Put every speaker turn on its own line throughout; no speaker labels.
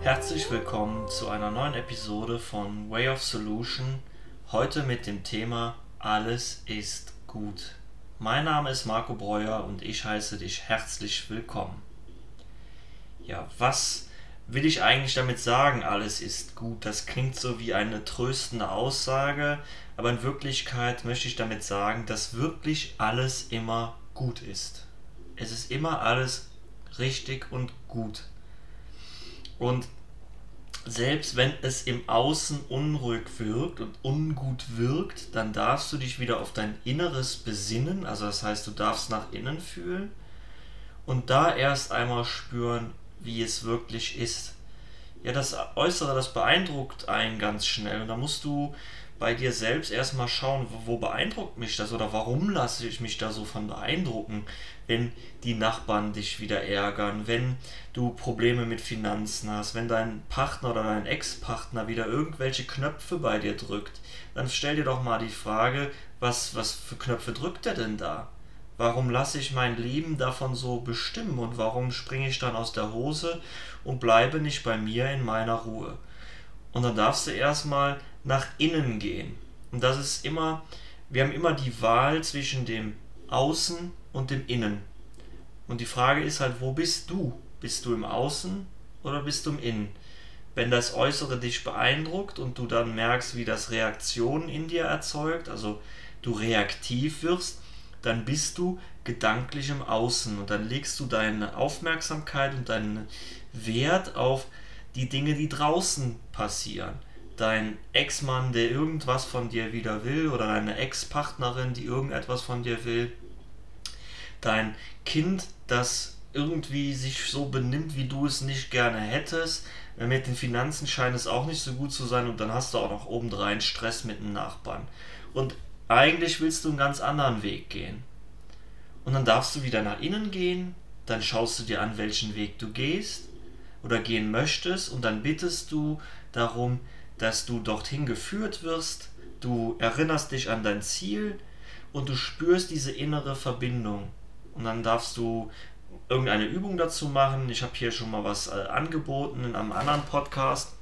Herzlich willkommen zu einer neuen Episode von Way of Solution. Heute mit dem Thema Alles ist gut. Mein Name ist Marco Breuer und ich heiße dich herzlich willkommen. Ja, was will ich eigentlich damit sagen, alles ist gut? Das klingt so wie eine tröstende Aussage, aber in Wirklichkeit möchte ich damit sagen, dass wirklich alles immer gut ist. Es ist immer alles richtig und gut. Und selbst wenn es im Außen unruhig wirkt und ungut wirkt, dann darfst du dich wieder auf dein Inneres besinnen, also das heißt, du darfst nach innen fühlen und da erst einmal spüren, wie es wirklich ist. Ja, das Äußere, das beeindruckt einen ganz schnell und da musst du bei dir selbst erstmal schauen, wo, beeindruckt mich das oder warum lasse ich mich da so von beeindrucken, wenn die Nachbarn dich wieder ärgern, wenn du Probleme mit Finanzen hast, wenn dein Partner oder dein Ex-Partner wieder irgendwelche Knöpfe bei dir drückt, dann stell dir doch mal die Frage, was, was für Knöpfe drückt er denn da? Warum lasse ich mein Leben davon so bestimmen und warum springe ich dann aus der Hose und bleibe nicht bei mir in meiner Ruhe? Und dann darfst du erstmal nach innen gehen. Und das ist immer, wir haben immer die Wahl zwischen dem Außen und dem Innen. Und die Frage ist halt, wo bist du? Bist du im Außen oder bist du im Innen? Wenn das Äußere dich beeindruckt und du dann merkst, wie das Reaktionen in dir erzeugt, also du reaktiv wirst, dann bist du gedanklich im Außen und dann legst du deine Aufmerksamkeit und deinen Wert auf die Dinge, die draußen passieren. Dein Ex-Mann, der irgendwas von dir wieder will, oder deine Ex-Partnerin, die irgendetwas von dir will, dein Kind, das irgendwie sich so benimmt, wie du es nicht gerne hättest, mit den Finanzen scheint es auch nicht so gut zu sein und dann hast du auch noch obendrein Stress mit dem Nachbarn. Und eigentlich willst du einen ganz anderen Weg gehen. Und dann darfst du wieder nach innen gehen, dann schaust du dir an, welchen Weg du gehst oder gehen möchtest und dann bittest du darum, dass du dorthin geführt wirst, du erinnerst dich an dein Ziel und du spürst diese innere Verbindung. Und dann darfst du irgendeine Übung dazu machen. Ich habe hier schon mal was äh, angeboten in einem anderen Podcast,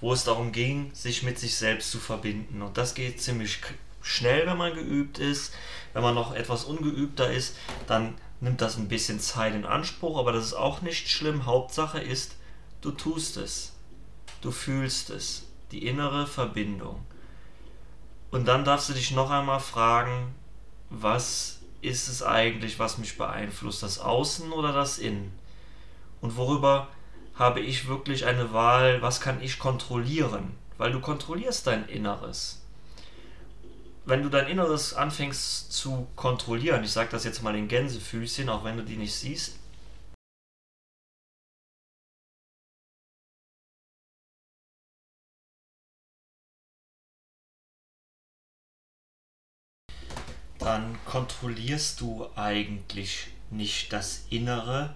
wo es darum ging, sich mit sich selbst zu verbinden. Und das geht ziemlich schnell, wenn man geübt ist. Wenn man noch etwas ungeübter ist, dann nimmt das ein bisschen Zeit in Anspruch, aber das ist auch nicht schlimm. Hauptsache ist, du tust es. Du fühlst es, die innere Verbindung. Und dann darfst du dich noch einmal fragen, was ist es eigentlich, was mich beeinflusst, das Außen oder das Innen? Und worüber habe ich wirklich eine Wahl, was kann ich kontrollieren? Weil du kontrollierst dein Inneres. Wenn du dein Inneres anfängst zu kontrollieren, ich sage das jetzt mal in Gänsefüßchen, auch wenn du die nicht siehst, dann kontrollierst du eigentlich nicht das Innere,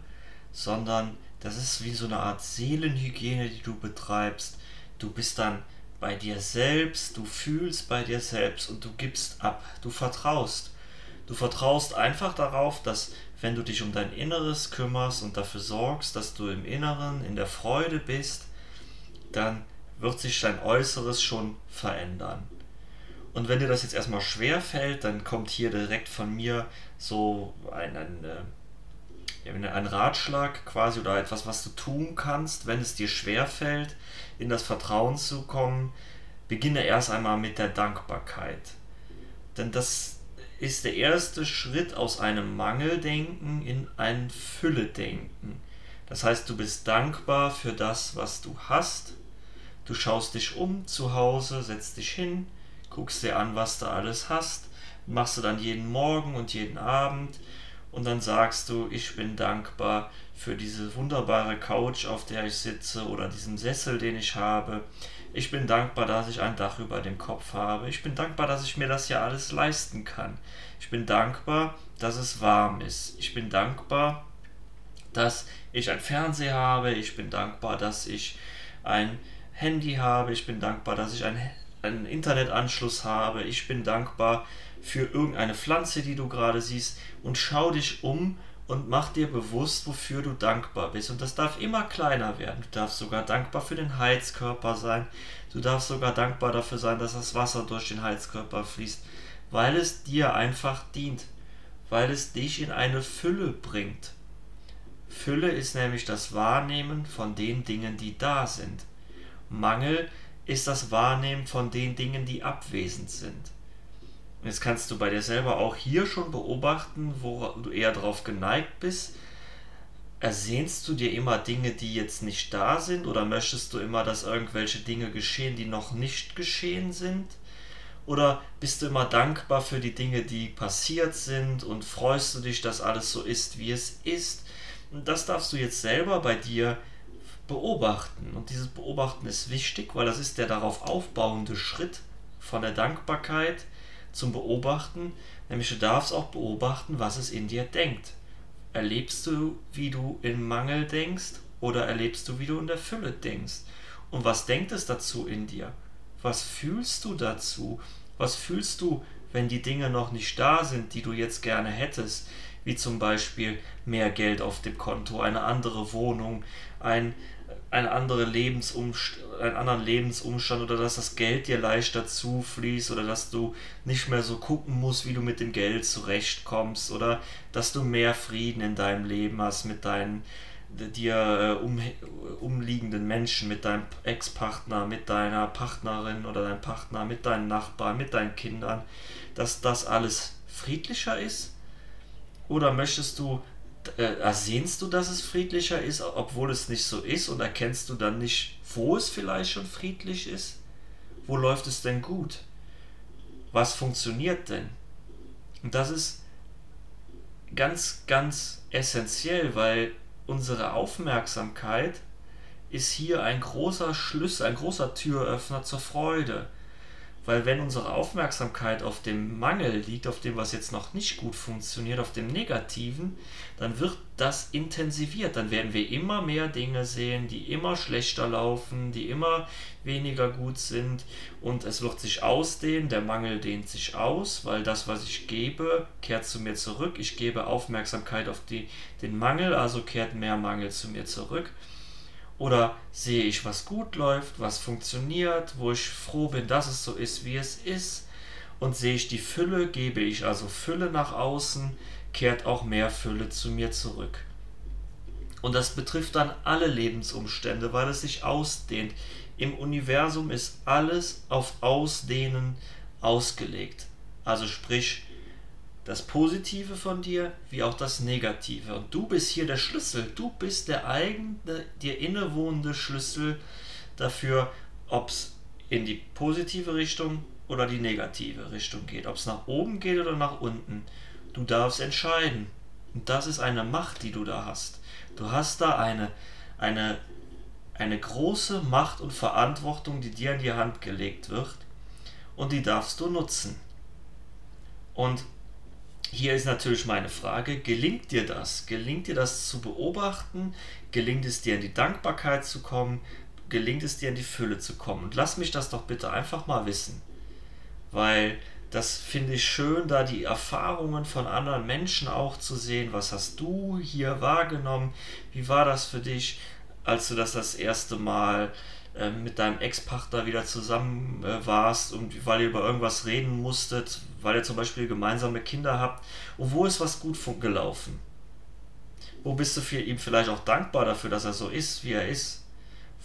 sondern das ist wie so eine Art Seelenhygiene, die du betreibst. Du bist dann bei dir selbst, du fühlst bei dir selbst und du gibst ab, du vertraust. Du vertraust einfach darauf, dass wenn du dich um dein Inneres kümmerst und dafür sorgst, dass du im Inneren in der Freude bist, dann wird sich dein Äußeres schon verändern. Und wenn dir das jetzt erstmal schwer fällt, dann kommt hier direkt von mir so ein, ein, äh, ein Ratschlag quasi oder etwas, was du tun kannst, wenn es dir schwer fällt, in das Vertrauen zu kommen. Beginne erst einmal mit der Dankbarkeit. Denn das ist der erste Schritt aus einem Mangeldenken in ein Fülledenken. Das heißt, du bist dankbar für das, was du hast. Du schaust dich um zu Hause, setzt dich hin, guckst dir an, was du alles hast, machst du dann jeden Morgen und jeden Abend und dann sagst du, ich bin dankbar für diese wunderbare Couch, auf der ich sitze oder diesen Sessel, den ich habe. Ich bin dankbar, dass ich ein Dach über dem Kopf habe. Ich bin dankbar, dass ich mir das ja alles leisten kann. Ich bin dankbar, dass es warm ist. Ich bin dankbar, dass ich ein Fernseher habe. Ich bin dankbar, dass ich ein Handy habe. Ich bin dankbar, dass ich ein einen Internetanschluss habe. Ich bin dankbar für irgendeine Pflanze, die du gerade siehst. Und schau dich um und mach dir bewusst, wofür du dankbar bist. Und das darf immer kleiner werden. Du darfst sogar dankbar für den Heizkörper sein. Du darfst sogar dankbar dafür sein, dass das Wasser durch den Heizkörper fließt, weil es dir einfach dient, weil es dich in eine Fülle bringt. Fülle ist nämlich das Wahrnehmen von den Dingen, die da sind. Mangel ist das Wahrnehmen von den Dingen, die abwesend sind. Jetzt kannst du bei dir selber auch hier schon beobachten, wo du eher darauf geneigt bist. Ersehnst du dir immer Dinge, die jetzt nicht da sind, oder möchtest du immer, dass irgendwelche Dinge geschehen, die noch nicht geschehen sind? Oder bist du immer dankbar für die Dinge, die passiert sind und freust du dich, dass alles so ist, wie es ist? Und das darfst du jetzt selber bei dir beobachten. Und dieses Beobachten ist wichtig, weil das ist der darauf aufbauende Schritt von der Dankbarkeit zum Beobachten, nämlich du darfst auch beobachten, was es in dir denkt. Erlebst du, wie du in Mangel denkst oder erlebst du, wie du in der Fülle denkst? Und was denkt es dazu in dir? Was fühlst du dazu? Was fühlst du, wenn die Dinge noch nicht da sind, die du jetzt gerne hättest? Wie zum Beispiel mehr Geld auf dem Konto, eine andere Wohnung, ein eine andere Lebensumst einen anderen Lebensumstand oder dass das Geld dir leichter zufließt oder dass du nicht mehr so gucken musst, wie du mit dem Geld zurechtkommst oder dass du mehr Frieden in deinem Leben hast mit deinen dir äh, um, umliegenden Menschen, mit deinem Ex-Partner, mit deiner Partnerin oder deinem Partner, mit deinen Nachbarn, mit deinen Kindern, dass das alles friedlicher ist? Oder möchtest du äh, ersehnst du, dass es friedlicher ist, obwohl es nicht so ist? Und erkennst du dann nicht, wo es vielleicht schon friedlich ist? Wo läuft es denn gut? Was funktioniert denn? Und das ist ganz, ganz essentiell, weil unsere Aufmerksamkeit ist hier ein großer Schlüssel, ein großer Türöffner zur Freude. Weil wenn unsere Aufmerksamkeit auf dem Mangel liegt, auf dem, was jetzt noch nicht gut funktioniert, auf dem Negativen, dann wird das intensiviert. Dann werden wir immer mehr Dinge sehen, die immer schlechter laufen, die immer weniger gut sind. Und es wird sich ausdehnen, der Mangel dehnt sich aus, weil das, was ich gebe, kehrt zu mir zurück. Ich gebe Aufmerksamkeit auf die, den Mangel, also kehrt mehr Mangel zu mir zurück. Oder sehe ich, was gut läuft, was funktioniert, wo ich froh bin, dass es so ist, wie es ist. Und sehe ich die Fülle, gebe ich also Fülle nach außen, kehrt auch mehr Fülle zu mir zurück. Und das betrifft dann alle Lebensumstände, weil es sich ausdehnt. Im Universum ist alles auf Ausdehnen ausgelegt. Also sprich, das Positive von dir wie auch das Negative. Und du bist hier der Schlüssel. Du bist der eigene, dir innewohnende Schlüssel dafür, ob es in die positive Richtung oder die negative Richtung geht. Ob es nach oben geht oder nach unten. Du darfst entscheiden. Und das ist eine Macht, die du da hast. Du hast da eine, eine, eine große Macht und Verantwortung, die dir in die Hand gelegt wird. Und die darfst du nutzen. Und hier ist natürlich meine Frage, gelingt dir das? Gelingt dir das zu beobachten? Gelingt es dir in die Dankbarkeit zu kommen? Gelingt es dir in die Fülle zu kommen? Und lass mich das doch bitte einfach mal wissen. Weil das finde ich schön, da die Erfahrungen von anderen Menschen auch zu sehen. Was hast du hier wahrgenommen? Wie war das für dich, als du das das erste Mal mit deinem Ex-Partner wieder zusammen äh, warst und weil ihr über irgendwas reden musstet, weil ihr zum Beispiel gemeinsame Kinder habt. Und wo ist was gut gelaufen? Wo bist du für ihn vielleicht auch dankbar dafür, dass er so ist, wie er ist?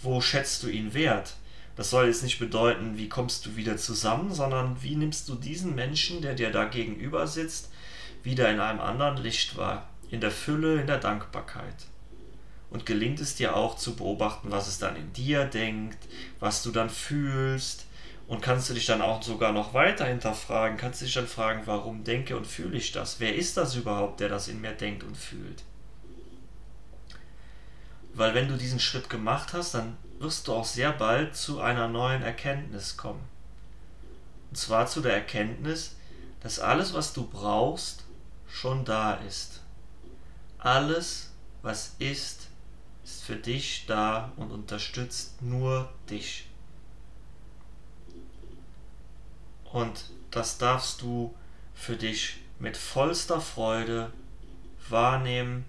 Wo schätzt du ihn wert? Das soll jetzt nicht bedeuten, wie kommst du wieder zusammen, sondern wie nimmst du diesen Menschen, der dir da gegenüber sitzt, wieder in einem anderen Licht wahr, in der Fülle, in der Dankbarkeit und gelingt es dir auch zu beobachten, was es dann in dir denkt, was du dann fühlst und kannst du dich dann auch sogar noch weiter hinterfragen, kannst du dich dann fragen, warum denke und fühle ich das? Wer ist das überhaupt, der das in mir denkt und fühlt? Weil wenn du diesen Schritt gemacht hast, dann wirst du auch sehr bald zu einer neuen Erkenntnis kommen. Und zwar zu der Erkenntnis, dass alles, was du brauchst, schon da ist. Alles, was ist, ist für dich da und unterstützt nur dich. Und das darfst du für dich mit vollster Freude wahrnehmen,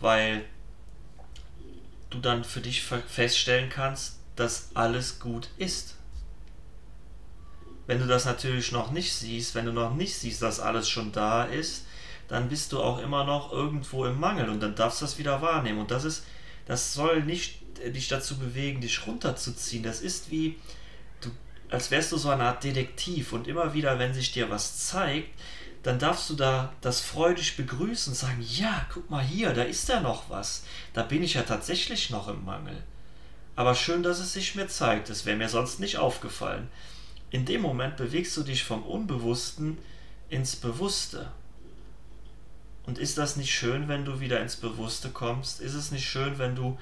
weil du dann für dich feststellen kannst, dass alles gut ist. Wenn du das natürlich noch nicht siehst, wenn du noch nicht siehst, dass alles schon da ist, dann bist du auch immer noch irgendwo im Mangel und dann darfst du das wieder wahrnehmen. Und das ist, das soll nicht dich dazu bewegen, dich runterzuziehen. Das ist wie, du, als wärst du so eine Art Detektiv und immer wieder, wenn sich dir was zeigt, dann darfst du da das freudig begrüßen und sagen, ja, guck mal hier, da ist ja noch was. Da bin ich ja tatsächlich noch im Mangel. Aber schön, dass es sich mir zeigt, es wäre mir sonst nicht aufgefallen. In dem Moment bewegst du dich vom Unbewussten ins Bewusste. Und ist das nicht schön, wenn du wieder ins Bewusste kommst? Ist es nicht schön, wenn du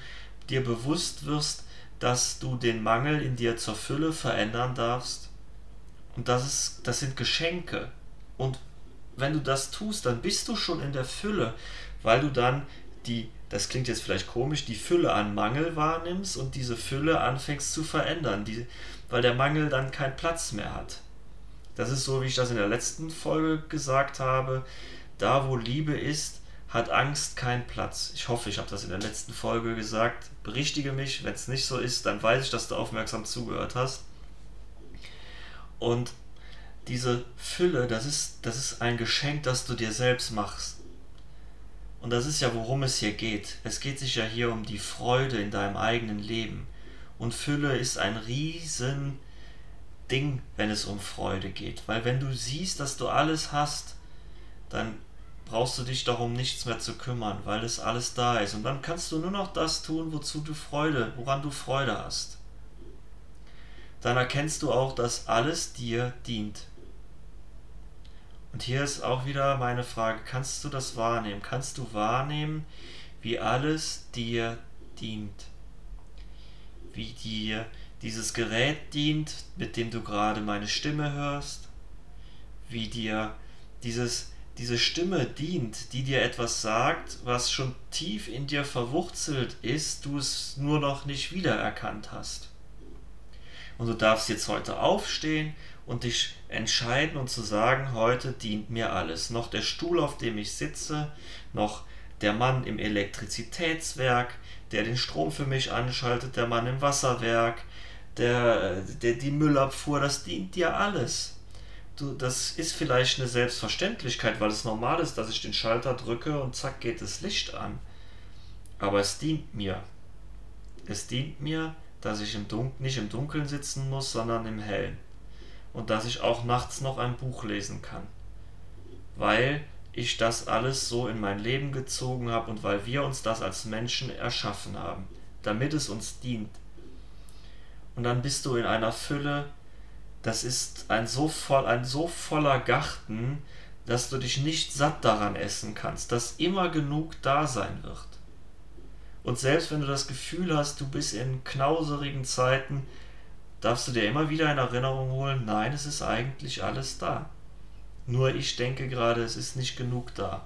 dir bewusst wirst, dass du den Mangel in dir zur Fülle verändern darfst? Und das, ist, das sind Geschenke. Und wenn du das tust, dann bist du schon in der Fülle, weil du dann die, das klingt jetzt vielleicht komisch, die Fülle an Mangel wahrnimmst und diese Fülle anfängst zu verändern, die, weil der Mangel dann keinen Platz mehr hat. Das ist so, wie ich das in der letzten Folge gesagt habe. Da, wo Liebe ist, hat Angst keinen Platz. Ich hoffe, ich habe das in der letzten Folge gesagt. Berichtige mich, wenn es nicht so ist, dann weiß ich, dass du aufmerksam zugehört hast. Und diese Fülle, das ist, das ist ein Geschenk, das du dir selbst machst. Und das ist ja, worum es hier geht. Es geht sich ja hier um die Freude in deinem eigenen Leben. Und Fülle ist ein riesen Ding, wenn es um Freude geht. Weil wenn du siehst, dass du alles hast, dann brauchst du dich darum nichts mehr zu kümmern, weil es alles da ist. Und dann kannst du nur noch das tun, wozu du Freude, woran du Freude hast. Dann erkennst du auch, dass alles dir dient. Und hier ist auch wieder meine Frage, kannst du das wahrnehmen? Kannst du wahrnehmen, wie alles dir dient? Wie dir dieses Gerät dient, mit dem du gerade meine Stimme hörst? Wie dir dieses, diese Stimme dient, die dir etwas sagt, was schon tief in dir verwurzelt ist, du es nur noch nicht wiedererkannt hast? Und du darfst jetzt heute aufstehen und dich entscheiden und zu sagen, heute dient mir alles. Noch der Stuhl, auf dem ich sitze, noch der Mann im Elektrizitätswerk, der den Strom für mich anschaltet, der Mann im Wasserwerk, der, der die Müllabfuhr, das dient dir alles. Du, das ist vielleicht eine Selbstverständlichkeit, weil es normal ist, dass ich den Schalter drücke und zack geht das Licht an. Aber es dient mir. Es dient mir, dass ich im Dun nicht im Dunkeln sitzen muss, sondern im Hellen und dass ich auch nachts noch ein Buch lesen kann. Weil ich das alles so in mein Leben gezogen habe und weil wir uns das als Menschen erschaffen haben, damit es uns dient. Und dann bist du in einer Fülle, das ist ein so, voll, ein so voller Garten, dass du dich nicht satt daran essen kannst, dass immer genug da sein wird. Und selbst wenn du das Gefühl hast, du bist in knauserigen Zeiten, darfst du dir immer wieder in Erinnerung holen, nein, es ist eigentlich alles da. Nur ich denke gerade, es ist nicht genug da.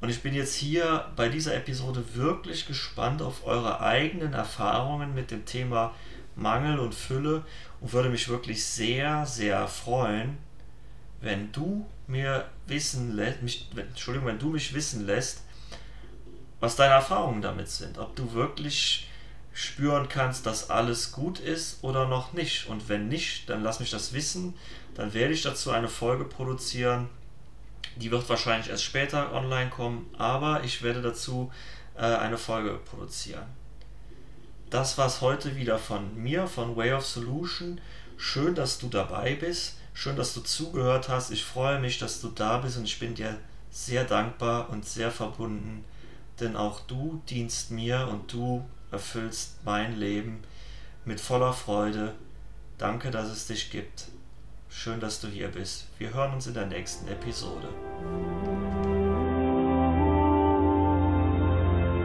Und ich bin jetzt hier bei dieser Episode wirklich gespannt auf eure eigenen Erfahrungen mit dem Thema Mangel und Fülle und würde mich wirklich sehr, sehr freuen, wenn du mir wissen lässt, mich, Entschuldigung, wenn du mich wissen lässt, was deine Erfahrungen damit sind. Ob du wirklich spüren kannst, dass alles gut ist oder noch nicht. Und wenn nicht, dann lass mich das wissen. Dann werde ich dazu eine Folge produzieren. Die wird wahrscheinlich erst später online kommen, aber ich werde dazu äh, eine Folge produzieren. Das war es heute wieder von mir, von Way of Solution. Schön, dass du dabei bist. Schön, dass du zugehört hast. Ich freue mich, dass du da bist und ich bin dir sehr dankbar und sehr verbunden, denn auch du dienst mir und du erfüllst mein Leben mit voller Freude. Danke, dass es dich gibt. Schön, dass du hier bist. Wir hören uns in der nächsten Episode.